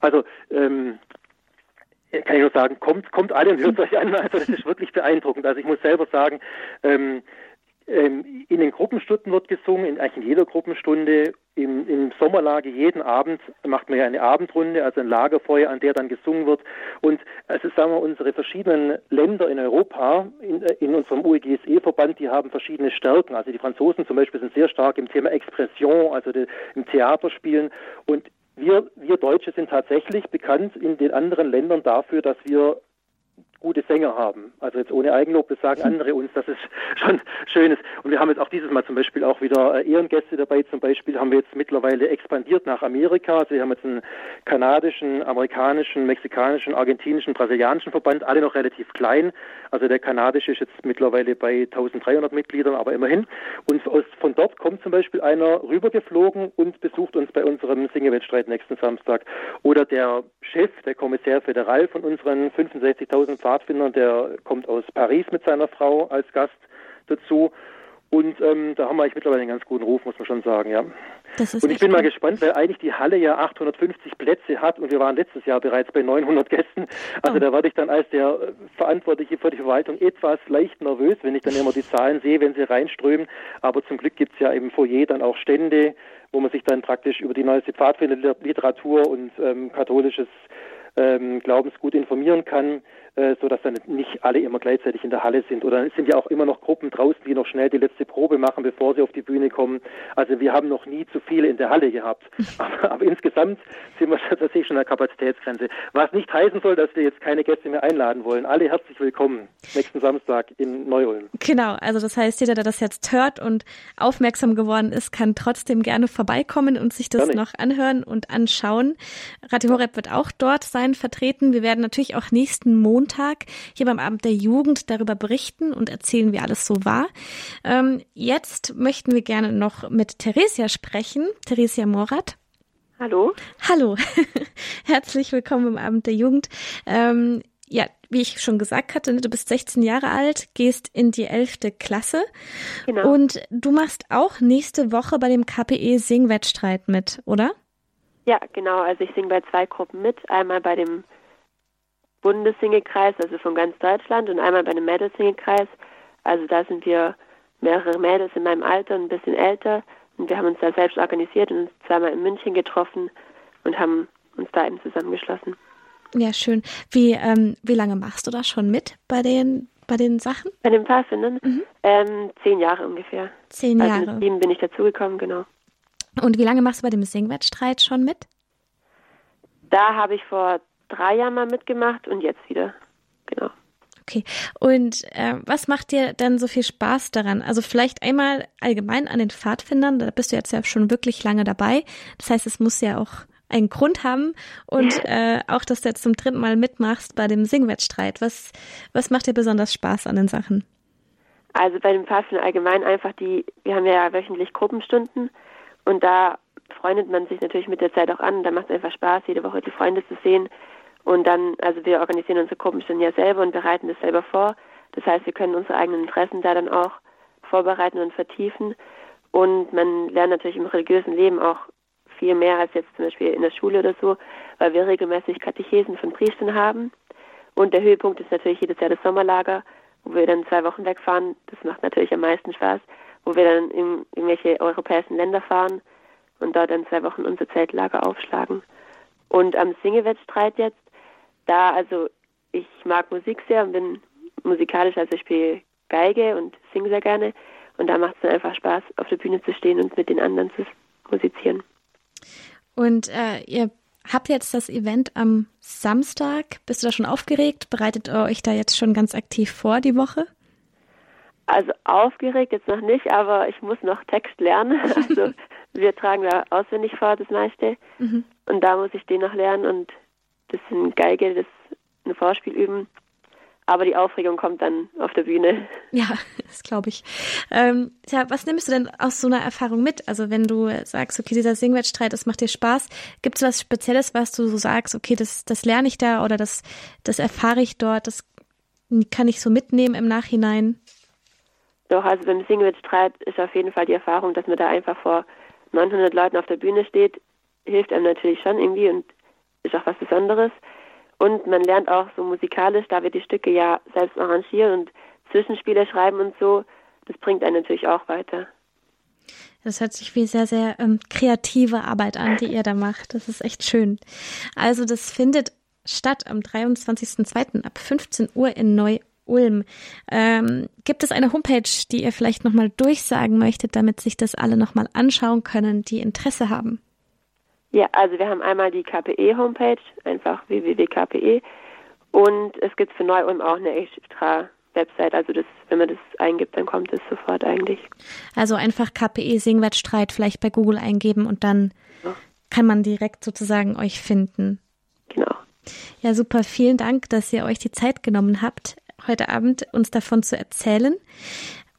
Also ähm, kann ich nur sagen, kommt, kommt alle und hört euch an. Also das ist wirklich beeindruckend. Also ich muss selber sagen, ähm, in den Gruppenstunden wird gesungen, in, eigentlich in jeder Gruppenstunde. Im, Im Sommerlager jeden Abend macht man ja eine Abendrunde, also ein Lagerfeuer, an der dann gesungen wird. Und also sagen wir, unsere verschiedenen Länder in Europa, in, in unserem UEGSE-Verband, die haben verschiedene Stärken. Also die Franzosen zum Beispiel sind sehr stark im Thema Expression, also die, im Theaterspielen. Und wir, wir Deutsche sind tatsächlich bekannt in den anderen Ländern dafür, dass wir gute Sänger haben. Also jetzt ohne Eigenlob, das sagen andere uns, dass es schon schön ist. Und wir haben jetzt auch dieses Mal zum Beispiel auch wieder äh, Ehrengäste dabei. Zum Beispiel haben wir jetzt mittlerweile expandiert nach Amerika. Also wir haben jetzt einen kanadischen, amerikanischen, mexikanischen, argentinischen, brasilianischen Verband, alle noch relativ klein. Also der kanadische ist jetzt mittlerweile bei 1300 Mitgliedern, aber immerhin. Und aus, von dort kommt zum Beispiel einer rübergeflogen und besucht uns bei unserem Singewettstreit nächsten Samstag. Oder der Chef, der Kommissär Föderal von unseren 65.000 Pfadfindern, der kommt aus Paris mit seiner Frau als Gast dazu. Und ähm, da haben wir eigentlich mittlerweile einen ganz guten Ruf, muss man schon sagen, ja. und ich bin mal gespannt, weil eigentlich die Halle ja 850 Plätze hat und wir waren letztes Jahr bereits bei 900 Gästen. Also oh. da werde ich dann als der äh, Verantwortliche für die Verwaltung etwas leicht nervös, wenn ich dann immer die Zahlen sehe, wenn sie reinströmen. Aber zum Glück gibt es ja im Foyer dann auch Stände, wo man sich dann praktisch über die neueste Pfadfinderliteratur und ähm, katholisches ähm, Glaubensgut informieren kann äh, so dass dann nicht alle immer gleichzeitig in der Halle sind. Oder es sind ja auch immer noch Gruppen draußen, die noch schnell die letzte Probe machen, bevor sie auf die Bühne kommen. Also wir haben noch nie zu viele in der Halle gehabt. Aber, aber insgesamt sind wir tatsächlich schon an der Kapazitätsgrenze. Was nicht heißen soll, dass wir jetzt keine Gäste mehr einladen wollen. Alle herzlich willkommen nächsten Samstag in Neu-Ulm. Genau, also das heißt, jeder, der das jetzt hört und aufmerksam geworden ist, kann trotzdem gerne vorbeikommen und sich das noch anhören und anschauen. Radio Horeb wird auch dort sein vertreten. Wir werden natürlich auch nächsten Monat Montag hier beim Abend der Jugend darüber berichten und erzählen, wie alles so war. Ähm, jetzt möchten wir gerne noch mit Theresia sprechen. Theresia Morat. Hallo. Hallo. Herzlich willkommen beim Abend der Jugend. Ähm, ja, wie ich schon gesagt hatte, ne, du bist 16 Jahre alt, gehst in die 11. Klasse. Genau. Und du machst auch nächste Woche bei dem KPE Singwettstreit mit, oder? Ja, genau. Also ich singe bei zwei Gruppen mit. Einmal bei dem Bundessingekreis, also von ganz Deutschland, und einmal bei einem Mädelsingekreis. Also da sind wir mehrere Mädels in meinem Alter und ein bisschen älter. Und wir haben uns da selbst organisiert und uns zweimal in München getroffen und haben uns da eben zusammengeschlossen. Ja, schön. Wie, ähm, wie lange machst du da schon mit bei den, bei den Sachen? Bei den Pfadfindern? Mhm. Ähm, zehn Jahre ungefähr. Zehn also Jahre. Also sieben bin ich dazugekommen, genau. Und wie lange machst du bei dem Singwettstreit schon mit? Da habe ich vor drei Jahren mal mitgemacht und jetzt wieder. Genau. Okay. Und äh, was macht dir dann so viel Spaß daran? Also vielleicht einmal allgemein an den Pfadfindern, da bist du jetzt ja schon wirklich lange dabei. Das heißt, es muss ja auch einen Grund haben und äh, auch, dass du jetzt zum dritten Mal mitmachst bei dem Singwettstreit. Was, was macht dir besonders Spaß an den Sachen? Also bei dem Pfadfinder allgemein einfach die, wir haben ja wöchentlich Gruppenstunden und da freundet man sich natürlich mit der Zeit auch an. Da macht es einfach Spaß, jede Woche die Freunde zu sehen und dann, also wir organisieren unsere Gruppenstunden ja selber und bereiten das selber vor. Das heißt, wir können unsere eigenen Interessen da dann auch vorbereiten und vertiefen. Und man lernt natürlich im religiösen Leben auch viel mehr als jetzt zum Beispiel in der Schule oder so, weil wir regelmäßig Katechesen von Priestern haben. Und der Höhepunkt ist natürlich jedes Jahr das Sommerlager, wo wir dann zwei Wochen wegfahren. Das macht natürlich am meisten Spaß, wo wir dann in irgendwelche europäischen Länder fahren und dort dann zwei Wochen unser Zeltlager aufschlagen. Und am Singewettstreit jetzt da, also ich mag Musik sehr und bin musikalisch, also ich spiele Geige und singe sehr gerne. Und da macht es dann einfach Spaß, auf der Bühne zu stehen und mit den anderen zu musizieren. Und äh, ihr habt jetzt das Event am Samstag. Bist du da schon aufgeregt? Bereitet ihr euch da jetzt schon ganz aktiv vor die Woche? Also aufgeregt jetzt noch nicht, aber ich muss noch Text lernen. Also wir tragen da auswendig vor, das meiste. Mhm. Und da muss ich den noch lernen und bisschen Geige, das ein Vorspiel üben. Aber die Aufregung kommt dann auf der Bühne. Ja, das glaube ich. Ähm, ja, was nimmst du denn aus so einer Erfahrung mit? Also wenn du sagst, okay, dieser Singwettstreit, das macht dir Spaß, gibt es was Spezielles, was du so sagst, okay, das, das lerne ich da oder das, das erfahre ich dort, das kann ich so mitnehmen im Nachhinein? Doch, also beim Singwettstreit ist auf jeden Fall die Erfahrung, dass man da einfach vor 900 Leuten auf der Bühne steht, hilft einem natürlich schon irgendwie und ist auch was Besonderes. Und man lernt auch so musikalisch, da wir die Stücke ja selbst arrangieren und Zwischenspiele schreiben und so, das bringt einen natürlich auch weiter. Das hört sich wie sehr, sehr ähm, kreative Arbeit an, die ihr da macht. Das ist echt schön. Also das findet statt am 23.02. ab 15 Uhr in Neu-Ulm. Ähm, gibt es eine Homepage, die ihr vielleicht nochmal durchsagen möchtet, damit sich das alle nochmal anschauen können, die Interesse haben? Ja, also wir haben einmal die KPE-Homepage, einfach www.kpe. Und es gibt für Neu-Ulm auch eine extra Website. Also das, wenn man das eingibt, dann kommt es sofort eigentlich. Also einfach KPE Singwettstreit vielleicht bei Google eingeben und dann ja. kann man direkt sozusagen euch finden. Genau. Ja, super. Vielen Dank, dass ihr euch die Zeit genommen habt, heute Abend uns davon zu erzählen.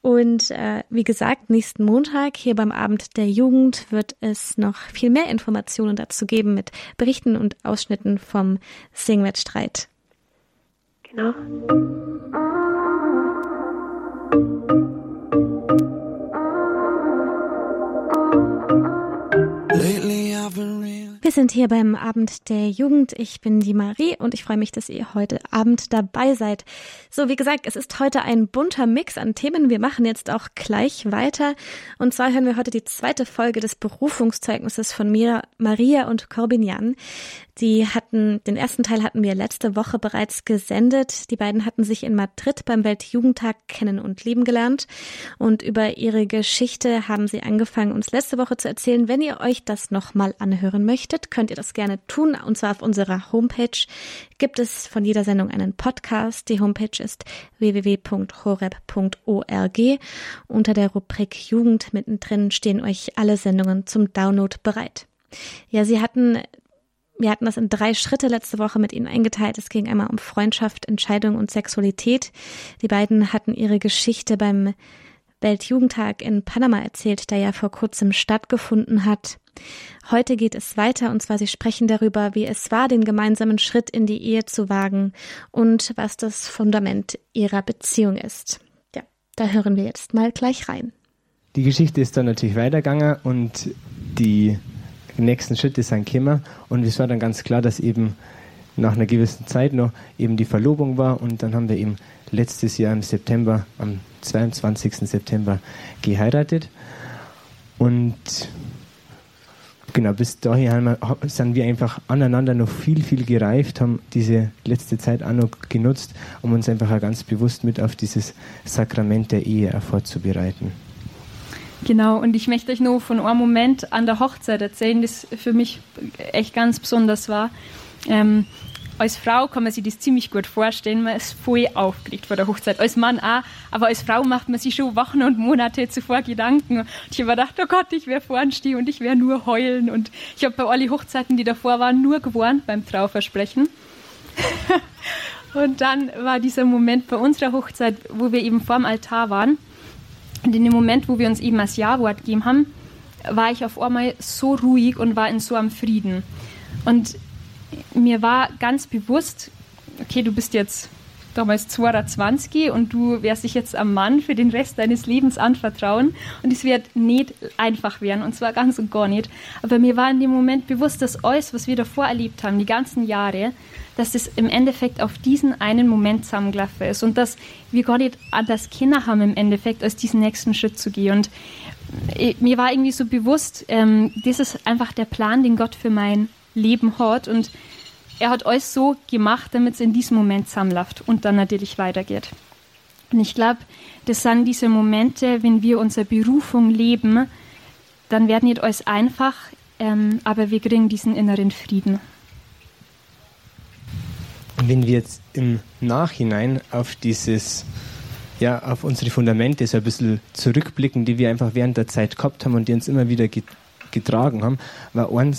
Und äh, wie gesagt, nächsten Montag hier beim Abend der Jugend wird es noch viel mehr Informationen dazu geben mit Berichten und Ausschnitten vom Singwettstreit. Genau. Sind hier beim Abend der Jugend. Ich bin die Marie und ich freue mich, dass ihr heute Abend dabei seid. So, wie gesagt, es ist heute ein bunter Mix an Themen. Wir machen jetzt auch gleich weiter. Und zwar hören wir heute die zweite Folge des Berufungszeugnisses von mir, Maria und Corbinian. Die hatten, den ersten Teil hatten wir letzte Woche bereits gesendet. Die beiden hatten sich in Madrid beim Weltjugendtag kennen und lieben gelernt. Und über ihre Geschichte haben sie angefangen, uns letzte Woche zu erzählen. Wenn ihr euch das nochmal anhören möchtet, könnt ihr das gerne tun. Und zwar auf unserer Homepage gibt es von jeder Sendung einen Podcast. Die Homepage ist www.horeb.org. Unter der Rubrik Jugend mittendrin stehen euch alle Sendungen zum Download bereit. Ja, sie hatten wir hatten das in drei Schritte letzte Woche mit Ihnen eingeteilt. Es ging einmal um Freundschaft, Entscheidung und Sexualität. Die beiden hatten ihre Geschichte beim Weltjugendtag in Panama erzählt, der ja vor kurzem stattgefunden hat. Heute geht es weiter und zwar Sie sprechen darüber, wie es war, den gemeinsamen Schritt in die Ehe zu wagen und was das Fundament Ihrer Beziehung ist. Ja, da hören wir jetzt mal gleich rein. Die Geschichte ist dann natürlich weitergegangen und die nächsten Schritte sind gekommen und es war dann ganz klar, dass eben nach einer gewissen Zeit noch eben die Verlobung war und dann haben wir eben letztes Jahr im September, am 22. September geheiratet und genau, bis dahin sind wir einfach aneinander noch viel, viel gereift, haben diese letzte Zeit auch noch genutzt, um uns einfach auch ganz bewusst mit auf dieses Sakrament der Ehe vorzubereiten. Genau, und ich möchte euch nur von einem Moment an der Hochzeit erzählen, das für mich echt ganz besonders war. Ähm, als Frau kann man sich das ziemlich gut vorstellen, man ist voll aufgeregt vor der Hochzeit. Als Mann auch, aber als Frau macht man sich schon Wochen und Monate zuvor Gedanken. Und ich habe gedacht, oh Gott, ich werde vorn stehen und ich werde nur heulen. Und ich habe bei allen Hochzeiten, die davor waren, nur gewarnt beim Trauversprechen. und dann war dieser Moment bei unserer Hochzeit, wo wir eben vorm Altar waren. Und in dem Moment, wo wir uns eben das Ja-Wort gegeben haben, war ich auf einmal so ruhig und war in so einem Frieden. Und mir war ganz bewusst, okay, du bist jetzt damals 22 und du wirst dich jetzt am Mann für den Rest deines Lebens anvertrauen und es wird nicht einfach werden und zwar ganz und gar nicht. Aber mir war in dem Moment bewusst, dass alles, was wir davor erlebt haben, die ganzen Jahre, dass es im Endeffekt auf diesen einen Moment zusammengelaufen ist und dass wir gar nicht anders Kinder haben im Endeffekt, als diesen nächsten Schritt zu gehen. Und äh, mir war irgendwie so bewusst, ähm, das ist einfach der Plan, den Gott für mein Leben hat und er hat alles so gemacht, damit es in diesem Moment zusammenläuft und dann natürlich weitergeht. Und ich glaube, das sind diese Momente, wenn wir unsere Berufung leben, dann werden nicht alles einfach, ähm, aber wir kriegen diesen inneren Frieden wenn wir jetzt im Nachhinein auf dieses, ja, auf unsere Fundamente so ein bisschen zurückblicken, die wir einfach während der Zeit gehabt haben und die uns immer wieder getragen haben, war ein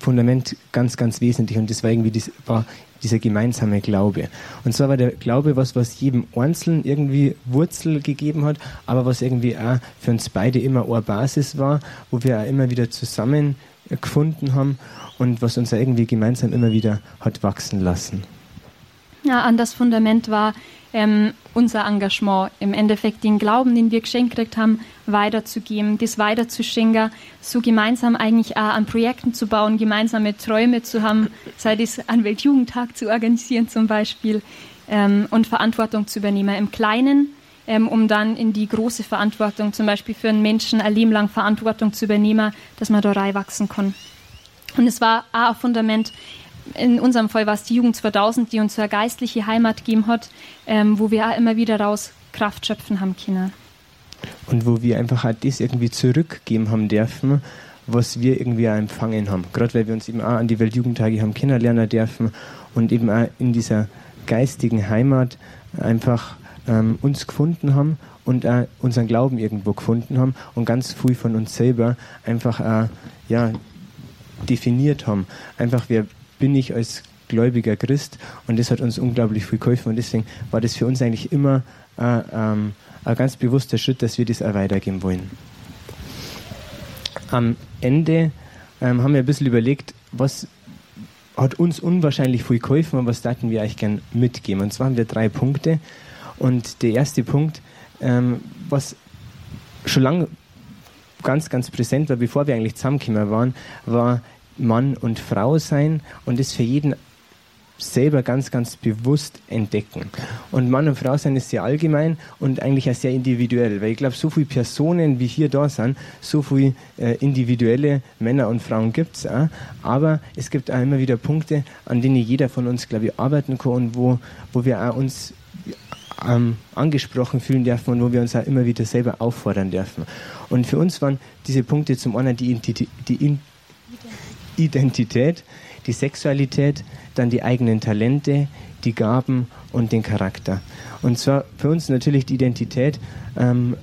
Fundament ganz, ganz wesentlich und das war irgendwie das, war dieser gemeinsame Glaube. Und zwar war der Glaube was, was jedem Einzelnen irgendwie Wurzel gegeben hat, aber was irgendwie auch für uns beide immer eine Basis war, wo wir auch immer wieder zusammen gefunden haben und was uns irgendwie gemeinsam immer wieder hat wachsen lassen an das Fundament war ähm, unser Engagement, im Endeffekt den Glauben, den wir geschenkt gekriegt haben, weiterzugeben, das weiterzuschenken, so gemeinsam eigentlich auch an Projekten zu bauen, gemeinsame Träume zu haben, sei es an Weltjugendtag zu organisieren zum Beispiel ähm, und Verantwortung zu übernehmen. Im Kleinen, ähm, um dann in die große Verantwortung, zum Beispiel für einen Menschen ein Leben lang Verantwortung zu übernehmen, dass man da reinwachsen kann. Und es war auch ein Fundament, in unserem Fall war es die Jugend 2000, die uns eine geistliche Heimat gegeben hat, ähm, wo wir auch immer wieder raus Kraft schöpfen haben können. Und wo wir einfach auch das irgendwie zurückgeben haben dürfen, was wir irgendwie auch empfangen haben. Gerade weil wir uns eben auch an die Weltjugendtage haben kennenlernen dürfen und eben auch in dieser geistigen Heimat einfach ähm, uns gefunden haben und auch unseren Glauben irgendwo gefunden haben und ganz viel von uns selber einfach auch, ja, definiert haben. Einfach, wer, bin ich als gläubiger Christ und das hat uns unglaublich viel geholfen und deswegen war das für uns eigentlich immer äh, ähm, ein ganz bewusster Schritt, dass wir das auch weitergeben wollen. Am Ende ähm, haben wir ein bisschen überlegt, was hat uns unwahrscheinlich viel geholfen und was daten wir eigentlich gern mitgeben. Und zwar haben wir drei Punkte und der erste Punkt, ähm, was schon lange ganz, ganz präsent war, bevor wir eigentlich zusammengekommen waren, war Mann und Frau sein und das für jeden selber ganz, ganz bewusst entdecken. Und Mann und Frau sein ist sehr allgemein und eigentlich auch sehr individuell, weil ich glaube, so viele Personen, wie hier da sind, so viele äh, individuelle Männer und Frauen gibt es auch, aber es gibt auch immer wieder Punkte, an denen jeder von uns, glaube ich, arbeiten kann und wo, wo wir auch uns ähm, angesprochen fühlen dürfen und wo wir uns auch immer wieder selber auffordern dürfen. Und für uns waren diese Punkte zum einen die, die, die Identität, die Sexualität, dann die eigenen Talente, die Gaben und den Charakter. Und zwar für uns natürlich die Identität, ähm,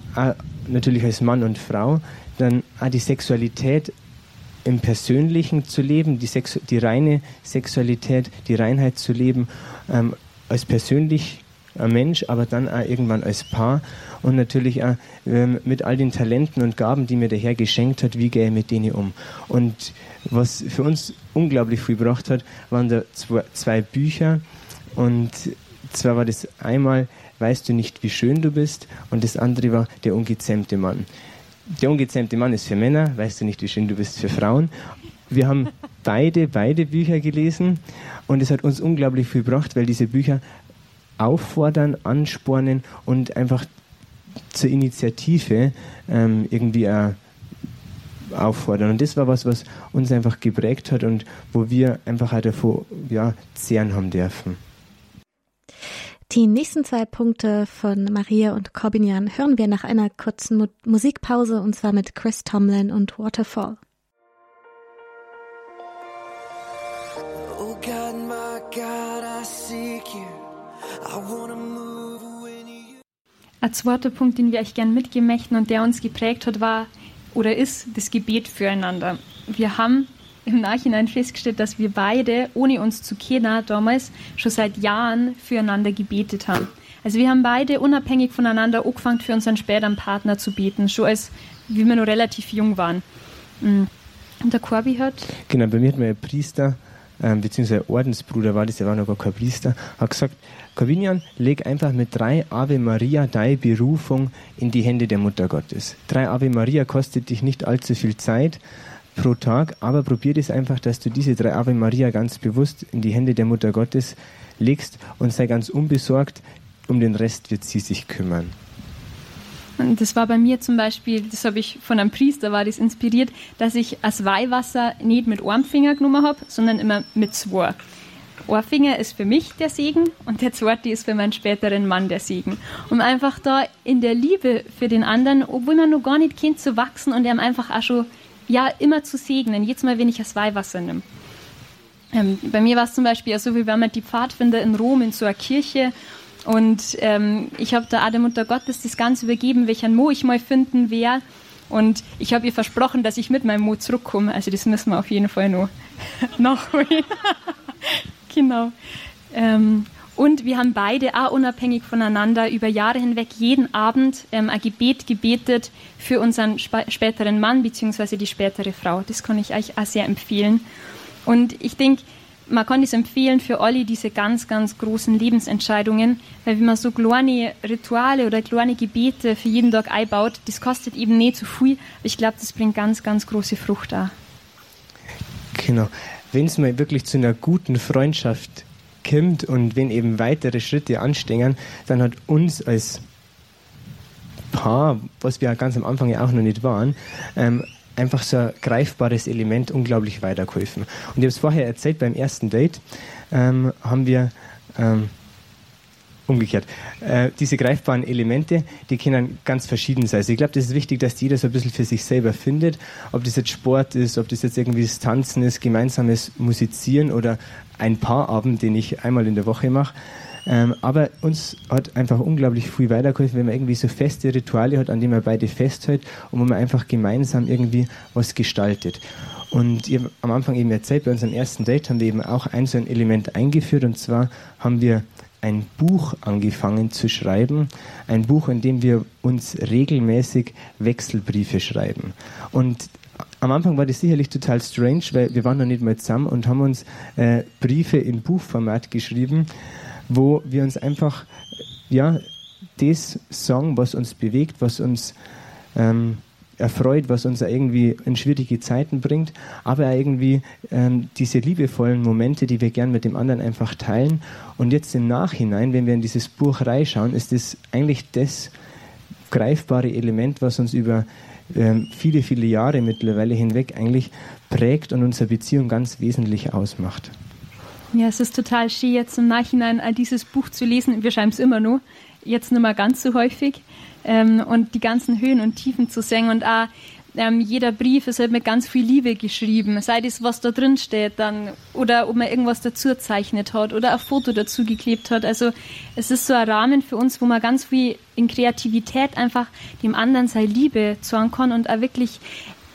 natürlich als Mann und Frau, dann die Sexualität im Persönlichen zu leben, die, Sexu die reine Sexualität, die Reinheit zu leben, ähm, als persönlich ein Mensch, aber dann auch irgendwann als Paar und natürlich auch ähm, mit all den Talenten und Gaben, die mir der Herr geschenkt hat, wie gehe ich mit denen um. Und was für uns unglaublich viel gebracht hat, waren da zwei, zwei Bücher und zwar war das einmal Weißt du nicht, wie schön du bist und das andere war Der ungezähmte Mann. Der ungezähmte Mann ist für Männer, weißt du nicht, wie schön du bist für Frauen. Wir haben beide, beide Bücher gelesen und es hat uns unglaublich viel gebracht, weil diese Bücher auffordern, anspornen und einfach zur Initiative ähm, irgendwie äh, auffordern. Und das war was, was uns einfach geprägt hat und wo wir einfach halt davor ja, zehren haben dürfen. Die nächsten zwei Punkte von Maria und Corbinian hören wir nach einer kurzen Mu Musikpause und zwar mit Chris Tomlin und Waterfall. Oh God, my God, Ein zweiter Punkt, den wir euch gern mitgeben möchten und der uns geprägt hat, war oder ist das Gebet füreinander. Wir haben im Nachhinein festgestellt, dass wir beide, ohne uns zu kennen, damals schon seit Jahren füreinander gebetet haben. Also wir haben beide unabhängig voneinander angefangen, für unseren späteren Partner zu beten, schon als wie wir noch relativ jung waren. Mm. Und der Corby hat... Genau, bei mir hat mein Priester, ähm, beziehungsweise Ordensbruder war das, der war noch gar kein Priester, hat gesagt, Corvinian, leg einfach mit drei Ave Maria deine Berufung in die Hände der Mutter Gottes. Drei Ave Maria kostet dich nicht allzu viel Zeit pro Tag, aber probier das einfach, dass du diese drei Ave Maria ganz bewusst in die Hände der Mutter Gottes legst und sei ganz unbesorgt, um den Rest wird sie sich kümmern. Das war bei mir zum Beispiel, das habe ich von einem Priester, war das inspiriert, dass ich das Weihwasser nicht mit einem Finger genommen habe, sondern immer mit zwei. Ohrfinger ist für mich der Segen und der zweite ist für meinen späteren Mann der Segen. Um einfach da in der Liebe für den anderen, obwohl man noch gar nicht kennt, zu wachsen und ihm einfach auch schon ja, immer zu segnen, jedes Mal, wenn ich das Weihwasser nehme. Ähm, bei mir war es zum Beispiel so, wie wenn man die Pfadfinder in Rom in so einer Kirche und ähm, ich habe der Mutter Gottes das Ganze übergeben, welchen Mo ich mal finden werde. Und ich habe ihr versprochen, dass ich mit meinem Mo zurückkomme. Also das müssen wir auf jeden Fall noch nachholen. Genau. Ähm, und wir haben beide auch unabhängig voneinander über Jahre hinweg jeden Abend ähm, ein Gebet gebetet für unseren sp späteren Mann bzw. die spätere Frau. Das kann ich euch auch sehr empfehlen. Und ich denke, man kann es empfehlen für alle diese ganz, ganz großen Lebensentscheidungen, weil wenn man so kleine Rituale oder kleine Gebete für jeden Tag einbaut, das kostet eben nicht zu viel, aber ich glaube, das bringt ganz, ganz große Frucht auch. Genau wenn es mal wirklich zu einer guten Freundschaft kommt und wenn eben weitere Schritte anstehen, dann hat uns als Paar, was wir ganz am Anfang ja auch noch nicht waren, ähm, einfach so ein greifbares Element unglaublich weitergeholfen. Und ich habe es vorher erzählt, beim ersten Date ähm, haben wir ähm, umgekehrt. Äh, diese greifbaren Elemente, die können ganz verschieden sein. Also ich glaube, das ist wichtig, dass jeder so ein bisschen für sich selber findet, ob das jetzt Sport ist, ob das jetzt irgendwie das Tanzen ist, gemeinsames Musizieren oder ein Paarabend, den ich einmal in der Woche mache. Ähm, aber uns hat einfach unglaublich viel weitergeholfen, wenn man irgendwie so feste Rituale hat, an denen man beide festhält und wo man einfach gemeinsam irgendwie was gestaltet. Und habe am Anfang eben erzählt, bei unserem ersten Date haben wir eben auch ein so ein Element eingeführt und zwar haben wir ein Buch angefangen zu schreiben, ein Buch, in dem wir uns regelmäßig Wechselbriefe schreiben. Und am Anfang war das sicherlich total strange, weil wir waren noch nicht mal zusammen und haben uns äh, Briefe in Buchformat geschrieben, wo wir uns einfach ja das sagen, was uns bewegt, was uns ähm, erfreut, was uns irgendwie in schwierige Zeiten bringt, aber irgendwie ähm, diese liebevollen Momente, die wir gern mit dem anderen einfach teilen. Und jetzt im Nachhinein, wenn wir in dieses Buch reinschauen, ist es eigentlich das greifbare Element, was uns über ähm, viele, viele Jahre mittlerweile hinweg eigentlich prägt und unsere Beziehung ganz wesentlich ausmacht. Ja, es ist total schön, jetzt im Nachhinein dieses Buch zu lesen. Wir schreiben es immer nur, jetzt nicht mehr ganz so häufig. Ähm, und die ganzen Höhen und Tiefen zu sehen und auch ähm, jeder Brief ist halt mit ganz viel Liebe geschrieben, sei das, was da drin steht, dann, oder ob man irgendwas dazu gezeichnet hat oder ein Foto dazu geklebt hat. Also es ist so ein Rahmen für uns, wo man ganz viel in Kreativität einfach dem anderen seine Liebe zeigen kann und auch wirklich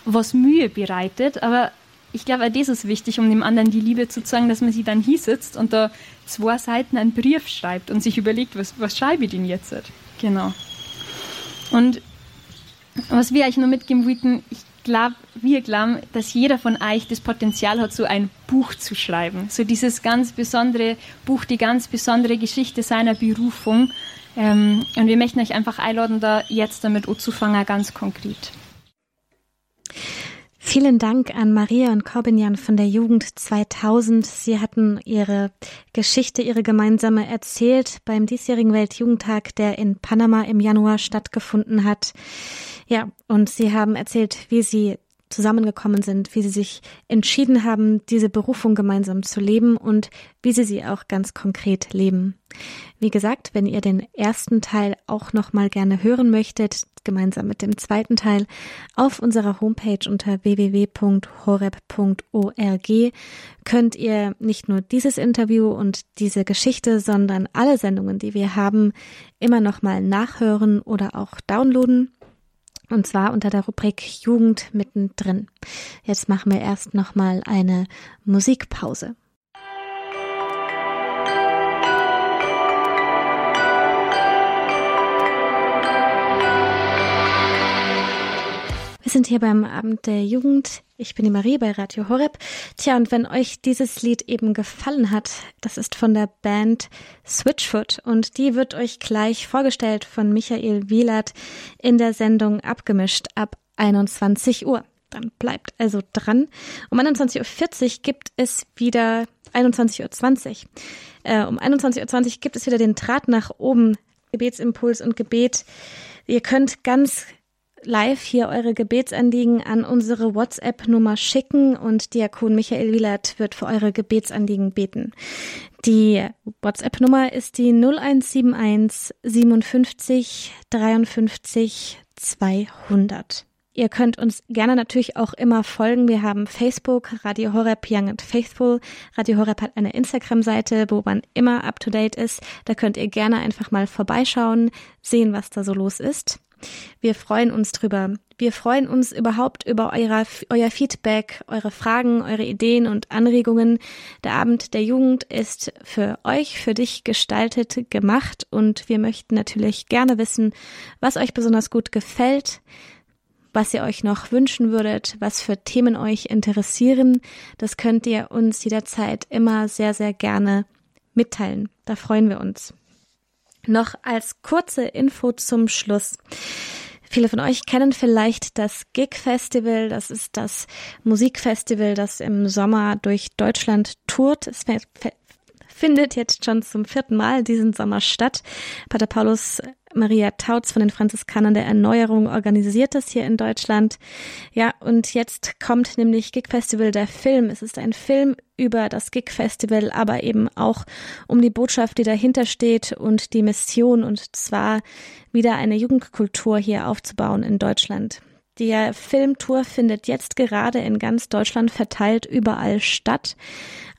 was Mühe bereitet. Aber ich glaube, auch das ist wichtig, um dem anderen die Liebe zu zeigen, dass man sie dann hier sitzt und da zwei Seiten einen Brief schreibt und sich überlegt, was, was schreibe ich denn jetzt? Genau. Und was wir euch nur mitgeben wollten, ich glaube, wir glauben, dass jeder von euch das Potenzial hat, so ein Buch zu schreiben. So dieses ganz besondere Buch, die ganz besondere Geschichte seiner Berufung. Ähm, und wir möchten euch einfach einladen, da jetzt damit anzufangen, ganz konkret. Vielen Dank an Maria und Corbinian von der Jugend 2000. Sie hatten ihre Geschichte, ihre gemeinsame erzählt beim diesjährigen Weltjugendtag, der in Panama im Januar stattgefunden hat. Ja, und sie haben erzählt, wie sie zusammengekommen sind, wie sie sich entschieden haben, diese Berufung gemeinsam zu leben und wie sie sie auch ganz konkret leben. Wie gesagt, wenn ihr den ersten Teil auch noch mal gerne hören möchtet, gemeinsam mit dem zweiten Teil, auf unserer Homepage unter www.horeb.org könnt ihr nicht nur dieses Interview und diese Geschichte, sondern alle Sendungen, die wir haben, immer noch mal nachhören oder auch downloaden. Und zwar unter der Rubrik Jugend mittendrin. Jetzt machen wir erst nochmal eine Musikpause. Wir sind hier beim Abend der Jugend. Ich bin die Marie bei Radio Horeb. Tja, und wenn euch dieses Lied eben gefallen hat, das ist von der Band Switchfoot und die wird euch gleich vorgestellt von Michael Wielert in der Sendung Abgemischt ab 21 Uhr. Dann bleibt also dran. Um 21.40 Uhr gibt es wieder 21.20 Uhr. Äh, um 21.20 Uhr gibt es wieder den Draht nach oben, Gebetsimpuls und Gebet. Ihr könnt ganz live hier eure Gebetsanliegen an unsere WhatsApp-Nummer schicken und Diakon Michael Wielert wird für eure Gebetsanliegen beten. Die WhatsApp-Nummer ist die 0171 57 53 200. Ihr könnt uns gerne natürlich auch immer folgen. Wir haben Facebook, Radio Horeb Young and Faithful. Radio Horeb hat eine Instagram-Seite, wo man immer up to date ist. Da könnt ihr gerne einfach mal vorbeischauen, sehen, was da so los ist. Wir freuen uns drüber. Wir freuen uns überhaupt über eure, euer Feedback, eure Fragen, eure Ideen und Anregungen. Der Abend der Jugend ist für euch, für dich gestaltet, gemacht und wir möchten natürlich gerne wissen, was euch besonders gut gefällt, was ihr euch noch wünschen würdet, was für Themen euch interessieren. Das könnt ihr uns jederzeit immer sehr, sehr gerne mitteilen. Da freuen wir uns. Noch als kurze Info zum Schluss. Viele von euch kennen vielleicht das Gig Festival. Das ist das Musikfestival, das im Sommer durch Deutschland tourt. Es findet jetzt schon zum vierten Mal diesen Sommer statt. Pater Paulus Maria Tautz von den Franziskanern der Erneuerung organisiert das hier in Deutschland. Ja, und jetzt kommt nämlich Gig Festival der Film. Es ist ein Film über das Gig Festival, aber eben auch um die Botschaft, die dahinter steht und die Mission und zwar wieder eine Jugendkultur hier aufzubauen in Deutschland. Die Filmtour findet jetzt gerade in ganz Deutschland verteilt überall statt.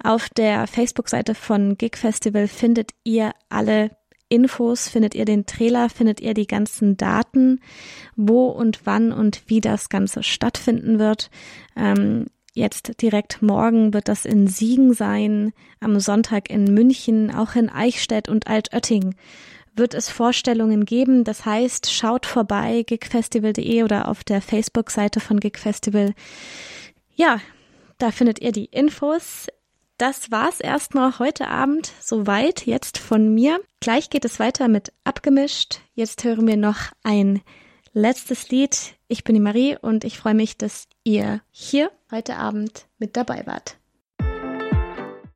Auf der Facebook-Seite von Gig Festival findet ihr alle Infos, findet ihr den Trailer, findet ihr die ganzen Daten, wo und wann und wie das Ganze stattfinden wird. Ähm, jetzt direkt morgen wird das in Siegen sein, am Sonntag in München, auch in Eichstätt und Altötting wird es Vorstellungen geben. Das heißt, schaut vorbei, gigfestival.de oder auf der Facebook-Seite von Gigfestival. Ja, da findet ihr die Infos. Das war's erstmal heute Abend soweit jetzt von mir. Gleich geht es weiter mit abgemischt. Jetzt hören wir noch ein letztes Lied. Ich bin die Marie und ich freue mich, dass ihr hier heute Abend mit dabei wart.